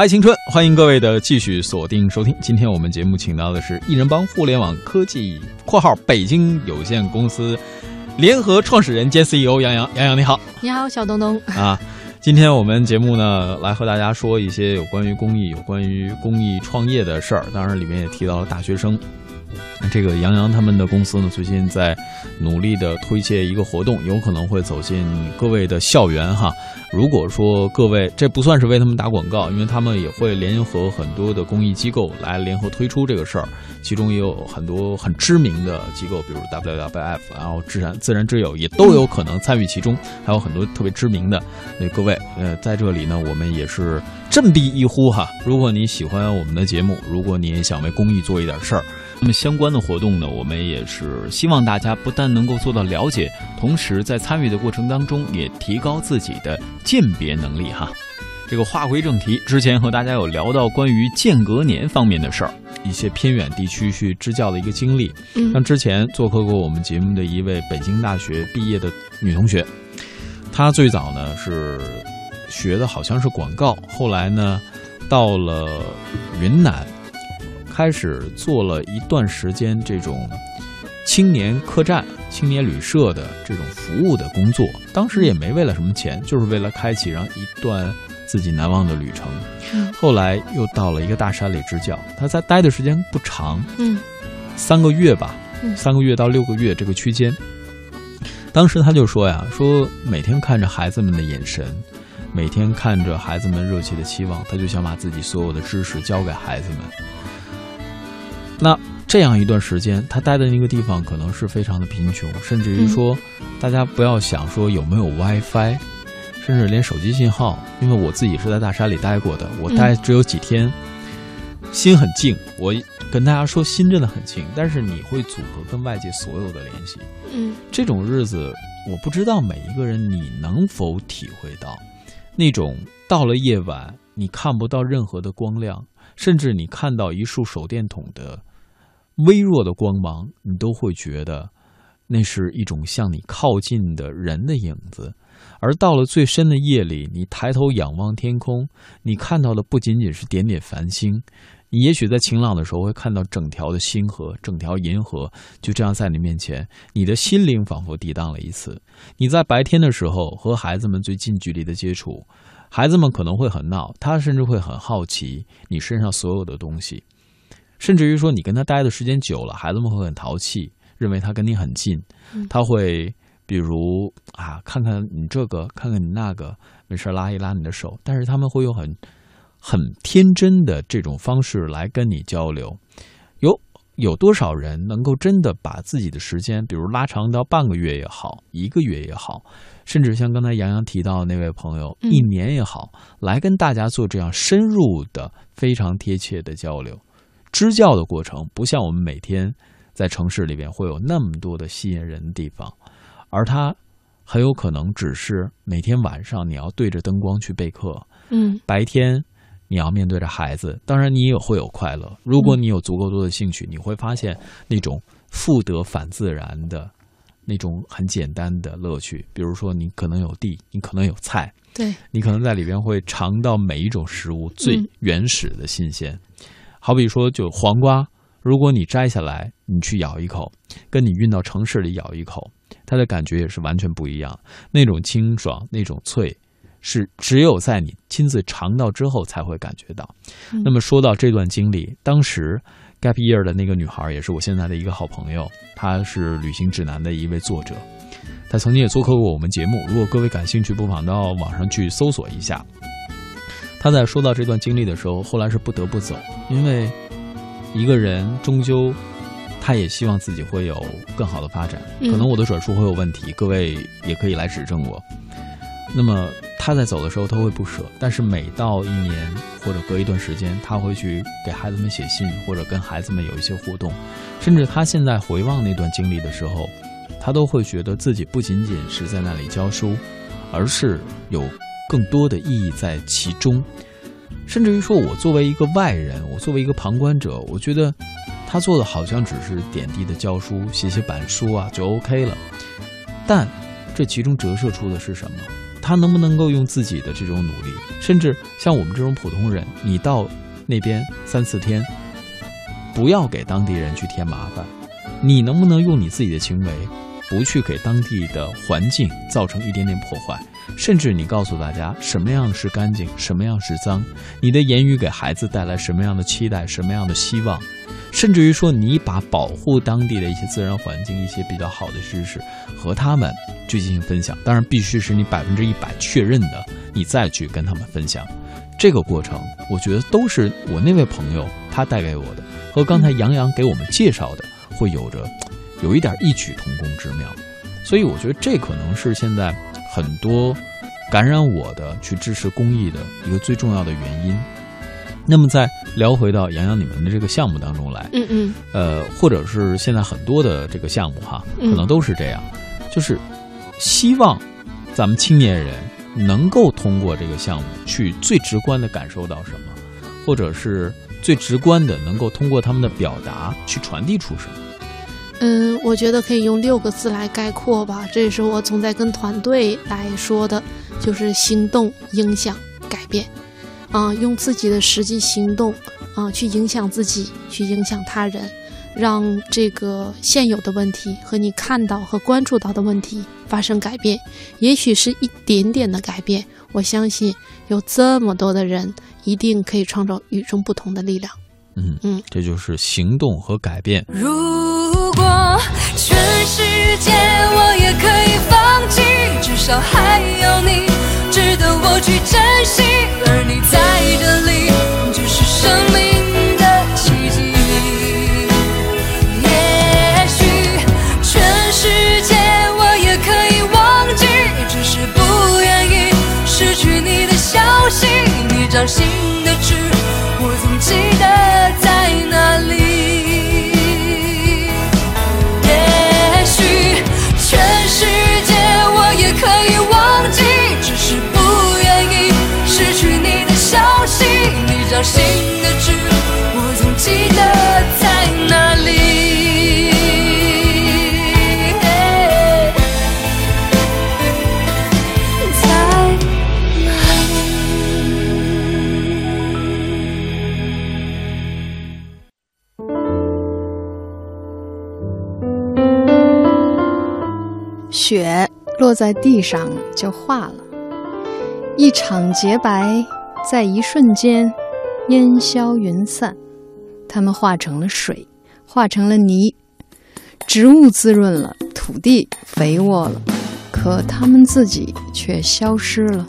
嗨，青春！欢迎各位的继续锁定收听。今天我们节目请到的是艺人帮互联网科技（括号北京有限公司）联合创始人兼 CEO 杨洋。杨洋你好，你好，小东东 啊！今天我们节目呢，来和大家说一些有关于公益、有关于公益创业的事儿。当然，里面也提到了大学生。这个杨洋他们的公司呢，最近在努力的推介一个活动，有可能会走进各位的校园哈。如果说各位这不算是为他们打广告，因为他们也会联合很多的公益机构来联合推出这个事儿，其中也有很多很知名的机构，比如 WWF，然后自然自然之友也都有可能参与其中，还有很多特别知名的。那各位，呃，在这里呢，我们也是振臂一呼哈。如果你喜欢我们的节目，如果你也想为公益做一点事儿。那么相关的活动呢，我们也是希望大家不但能够做到了解，同时在参与的过程当中也提高自己的鉴别能力哈。这个话归正题，之前和大家有聊到关于间隔年方面的事儿，一些偏远地区去支教的一个经历。像之前做客过我们节目的一位北京大学毕业的女同学，她最早呢是学的好像是广告，后来呢到了云南。开始做了一段时间这种青年客栈、青年旅社的这种服务的工作，当时也没为了什么钱，就是为了开启让一段自己难忘的旅程。后来又到了一个大山里支教，他在待的时间不长，嗯，三个月吧，三个月到六个月这个区间。当时他就说呀，说每天看着孩子们的眼神，每天看着孩子们热切的期望，他就想把自己所有的知识教给孩子们。那这样一段时间，他待的那个地方可能是非常的贫穷，甚至于说，大家不要想说有没有 WiFi，甚至连手机信号。因为我自己是在大山里待过的，我待只有几天，心很静。我跟大家说，心真的很静，但是你会阻隔跟外界所有的联系。嗯，这种日子，我不知道每一个人你能否体会到，那种到了夜晚你看不到任何的光亮，甚至你看到一束手电筒的。微弱的光芒，你都会觉得那是一种向你靠近的人的影子。而到了最深的夜里，你抬头仰望天空，你看到的不仅仅是点点繁星，你也许在晴朗的时候会看到整条的星河、整条银河，就这样在你面前，你的心灵仿佛抵挡了一次。你在白天的时候和孩子们最近距离的接触，孩子们可能会很闹，他甚至会很好奇你身上所有的东西。甚至于说，你跟他待的时间久了，孩子们会很淘气，认为他跟你很近。他会比如啊，看看你这个，看看你那个，没事拉一拉你的手。但是他们会用很很天真的这种方式来跟你交流。有有多少人能够真的把自己的时间，比如拉长到半个月也好，一个月也好，甚至像刚才杨洋提到的那位朋友，一年也好，来跟大家做这样深入的、非常贴切的交流。支教的过程不像我们每天在城市里边会有那么多的吸引人的地方，而它很有可能只是每天晚上你要对着灯光去备课，嗯，白天你要面对着孩子，当然你也会有快乐。如果你有足够多的兴趣，你会发现那种复得反自然的那种很简单的乐趣。比如说，你可能有地，你可能有菜，对你可能在里边会尝到每一种食物最原始的新鲜。好比说，就黄瓜，如果你摘下来，你去咬一口，跟你运到城市里咬一口，它的感觉也是完全不一样。那种清爽，那种脆，是只有在你亲自尝到之后才会感觉到。那么说到这段经历，当时 Gap Year 的那个女孩也是我现在的一个好朋友，她是旅行指南的一位作者，她曾经也做客过我们节目。如果各位感兴趣，不妨到网上去搜索一下。他在说到这段经历的时候，后来是不得不走，因为一个人终究，他也希望自己会有更好的发展。可能我的转述会有问题，各位也可以来指正我。那么他在走的时候，他会不舍，但是每到一年或者隔一段时间，他会去给孩子们写信，或者跟孩子们有一些互动。甚至他现在回望那段经历的时候，他都会觉得自己不仅仅是在那里教书，而是有。更多的意义在其中，甚至于说，我作为一个外人，我作为一个旁观者，我觉得他做的好像只是点滴的教书、写写板书啊，就 OK 了。但这其中折射出的是什么？他能不能够用自己的这种努力，甚至像我们这种普通人，你到那边三四天，不要给当地人去添麻烦，你能不能用你自己的行为，不去给当地的环境造成一点点破坏？甚至你告诉大家什么样是干净，什么样是脏，你的言语给孩子带来什么样的期待，什么样的希望，甚至于说你把保护当地的一些自然环境、一些比较好的知识和他们去进行分享。当然，必须是你百分之一百确认的，你再去跟他们分享。这个过程，我觉得都是我那位朋友他带给我的，和刚才杨洋给我们介绍的会有着有一点异曲同工之妙。所以，我觉得这可能是现在。很多感染我的去支持公益的一个最重要的原因。那么再聊回到洋洋你们的这个项目当中来，嗯嗯，呃，或者是现在很多的这个项目哈，可能都是这样，就是希望咱们青年人能够通过这个项目去最直观的感受到什么，或者是最直观的能够通过他们的表达去传递出什么。嗯，我觉得可以用六个字来概括吧，这也是我总在跟团队来说的，就是行动、影响、改变。啊，用自己的实际行动啊，去影响自己，去影响他人，让这个现有的问题和你看到和关注到的问题发生改变。也许是一点点的改变，我相信有这么多的人，一定可以创造与众不同的力量。嗯嗯，这就是行动和改变。如全世界我也可以放弃，至少还有你值得我去珍惜，落在地上就化了，一场洁白，在一瞬间。烟消云散，它们化成了水，化成了泥，植物滋润了，土地肥沃了，可它们自己却消失了。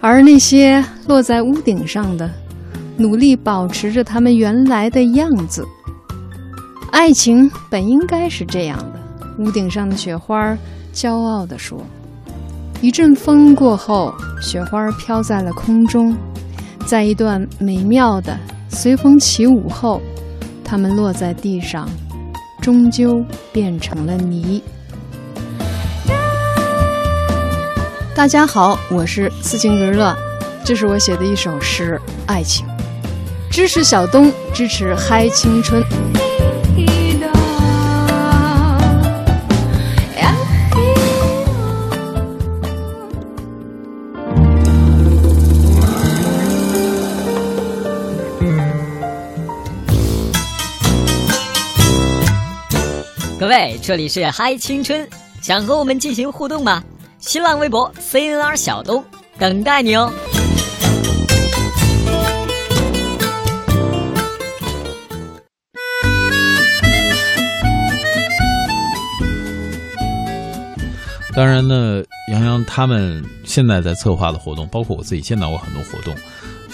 而那些落在屋顶上的，努力保持着它们原来的样子。爱情本应该是这样的。屋顶上的雪花骄傲地说：“一阵风过后，雪花飘在了空中。”在一段美妙的随风起舞后，它们落在地上，终究变成了泥。大家好，我是斯琴格乐，这是我写的一首诗《爱情》，支持小东，支持嗨青春。各位，这里是嗨青春，想和我们进行互动吗？新浪微博 CNR 小东等待你哦。当然呢，杨洋他们现在在策划的活动，包括我自己见到过很多活动。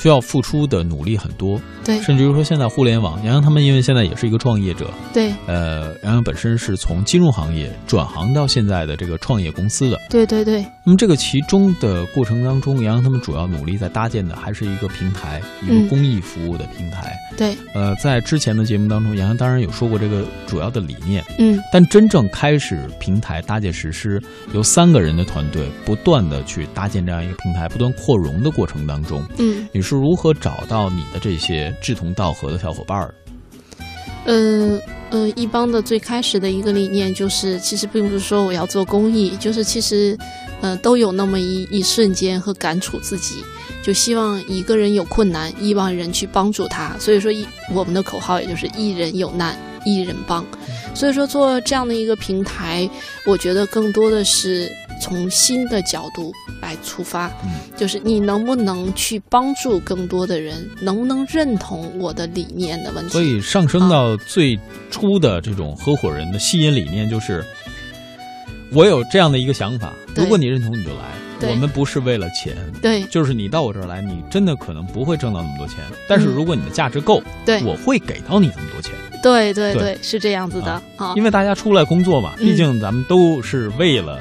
需要付出的努力很多，对，甚至于说现在互联网，杨洋他们因为现在也是一个创业者，对，呃，杨洋本身是从金融行业转行到现在的这个创业公司的，对对对。那么这个其中的过程当中，杨洋他们主要努力在搭建的还是一个平台，一个公益服务的平台。对，呃，在之前的节目当中，杨洋当然有说过这个主要的理念，嗯，但真正开始平台搭建实施，由三个人的团队不断的去搭建这样一个平台，不断扩容的过程当中，嗯，你是如何找到你的这些志同道合的小伙伴儿？嗯嗯，一帮的最开始的一个理念就是，其实并不是说我要做公益，就是其实，呃，都有那么一一瞬间和感触自己，就希望一个人有困难，亿万人去帮助他。所以说一，我们的口号也就是一人有难，一人帮。所以说做这样的一个平台，我觉得更多的是从新的角度来出发，嗯就是你能不能去帮助更多的人，能不能认同我的理念的问题。所以上升到最初的这种合伙人的吸引理念就是，我有这样的一个想法，如果你认同你就来，我们不是为了钱。对。就是你到我这儿来，你真的可能不会挣到那么多钱，但是嗯如果你的价值够，对。我会给到你这么多钱。对对对。对，是这样子的。啊。因为大家出来工作嘛，嗯。毕竟咱们都是为了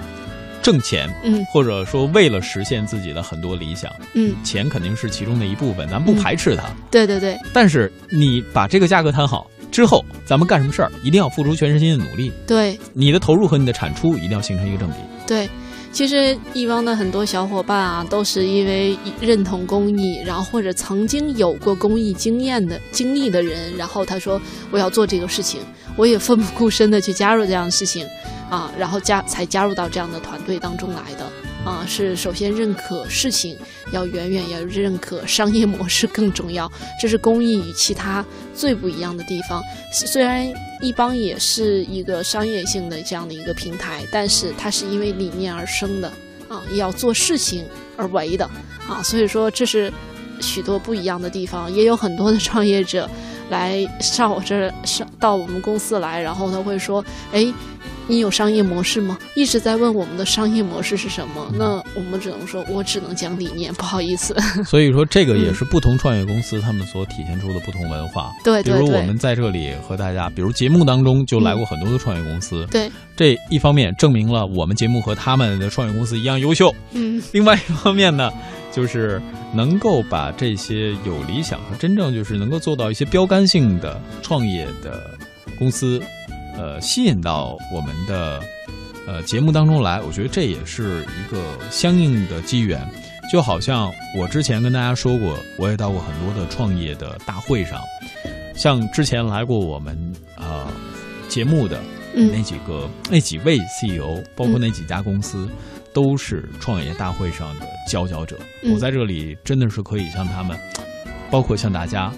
挣钱，嗯。或者说为了实现自己的很多理想，嗯，钱肯定是其中的一部分，咱不排斥它。对对对。但是你把这个价格谈好之后，咱们干什么事儿，一定要付出全身心的努力，对。你的投入和你的产出一定要形成一个正比。对。其实一方的很多小伙伴啊，都是因为认同公益，然后或者曾经有过公益经验的经历的人，然后他说我要做这个事情，我也奋不顾身的去加入这样的事情，啊，然后加才加入到这样的团队当中来的。啊，是首先认可事情，要远远要认可商业模式更重要，这是公益与其他最不一样的地方。虽然一邦也是一个商业性的这样的一个平台，但是它是因为理念而生的啊，要做事情而为的啊，所以说这是许多不一样的地方，也有很多的创业者来上我这儿上到我们公司来，然后他会说，哎。你有商业模式吗？一直在问我们的商业模式是什么？那我们只能说，我只能讲理念，不好意思。所以说，这个也是不同创业公司他们所体现出的不同文化。对比如我们在这里和大家，比如节目当中就来过很多的创业公司。对，这一方面证明了我们节目和他们的创业公司一样优秀。嗯，另外一方面呢，就是能够把这些有理想和真正就是能够做到一些标杆性的创业的公司，呃，吸引到我们的呃节目当中来，我觉得这也是一个相应的机缘。就好像我之前跟大家说过，我也到过很多的创业的大会上，像之前来过我们呃节目的那嗯几个、那几位 CEO，包括那几家公司，都是创业大会上的佼佼者。嗯我在这里真的是可以向他们，包括向大家，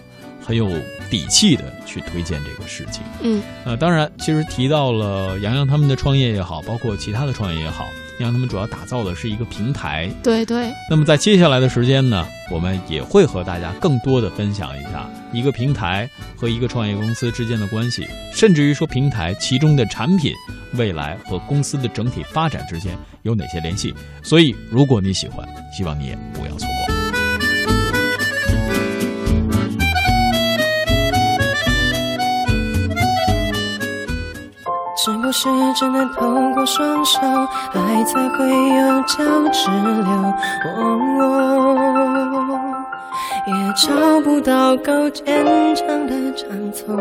很有底气的去推荐这个事情。嗯呃，当然，其实提到了洋洋他们的创业也好，包括其他的创业也好，洋洋他们主要打造的是一个平台。对对，那么在接下来的时间呢，我们也会和大家更多的分享一下一个平台和一个创业公司之间的关系，甚至于说平台其中的产品未来和公司的整体发展之间有哪些联系。所以，如果你喜欢，希望你也不要错过。是只能透过双手，爱才会有交直流？哦，也找不到够坚强的长头。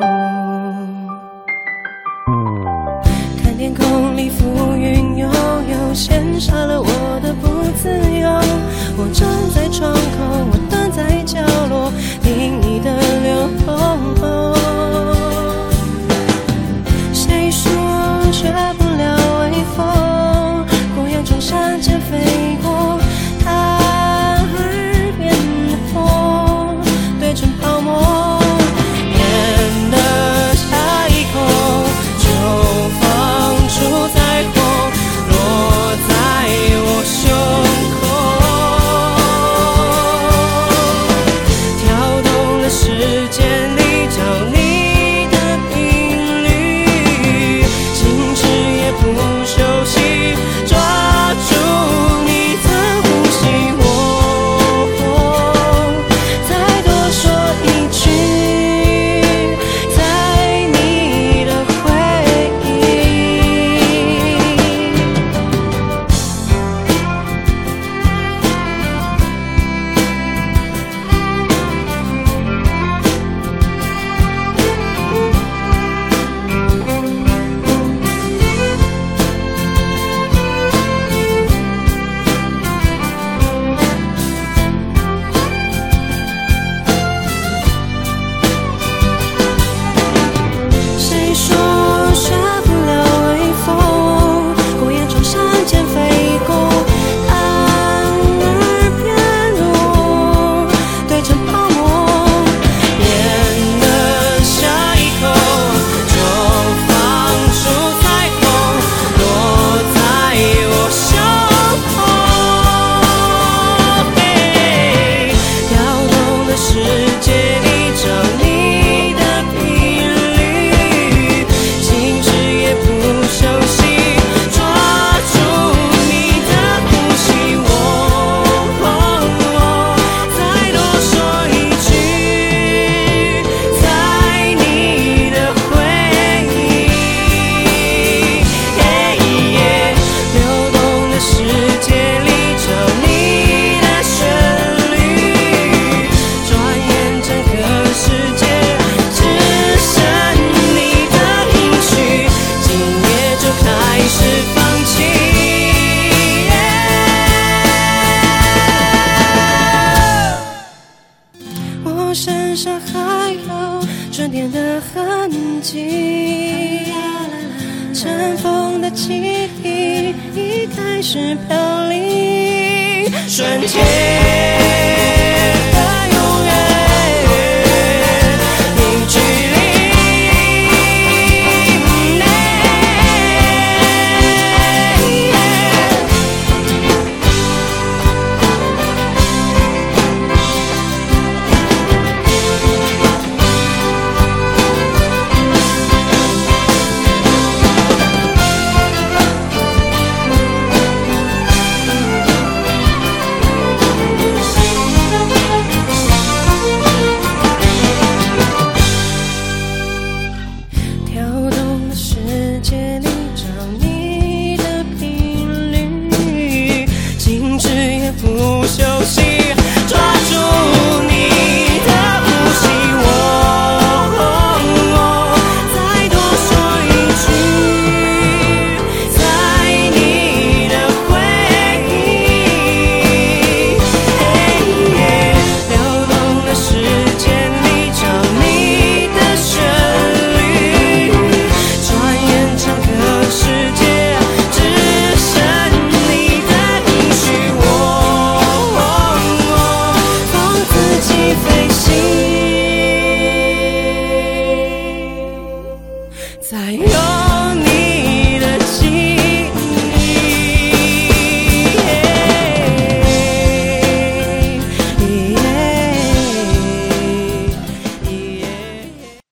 记忆已开始飘零。瞬间。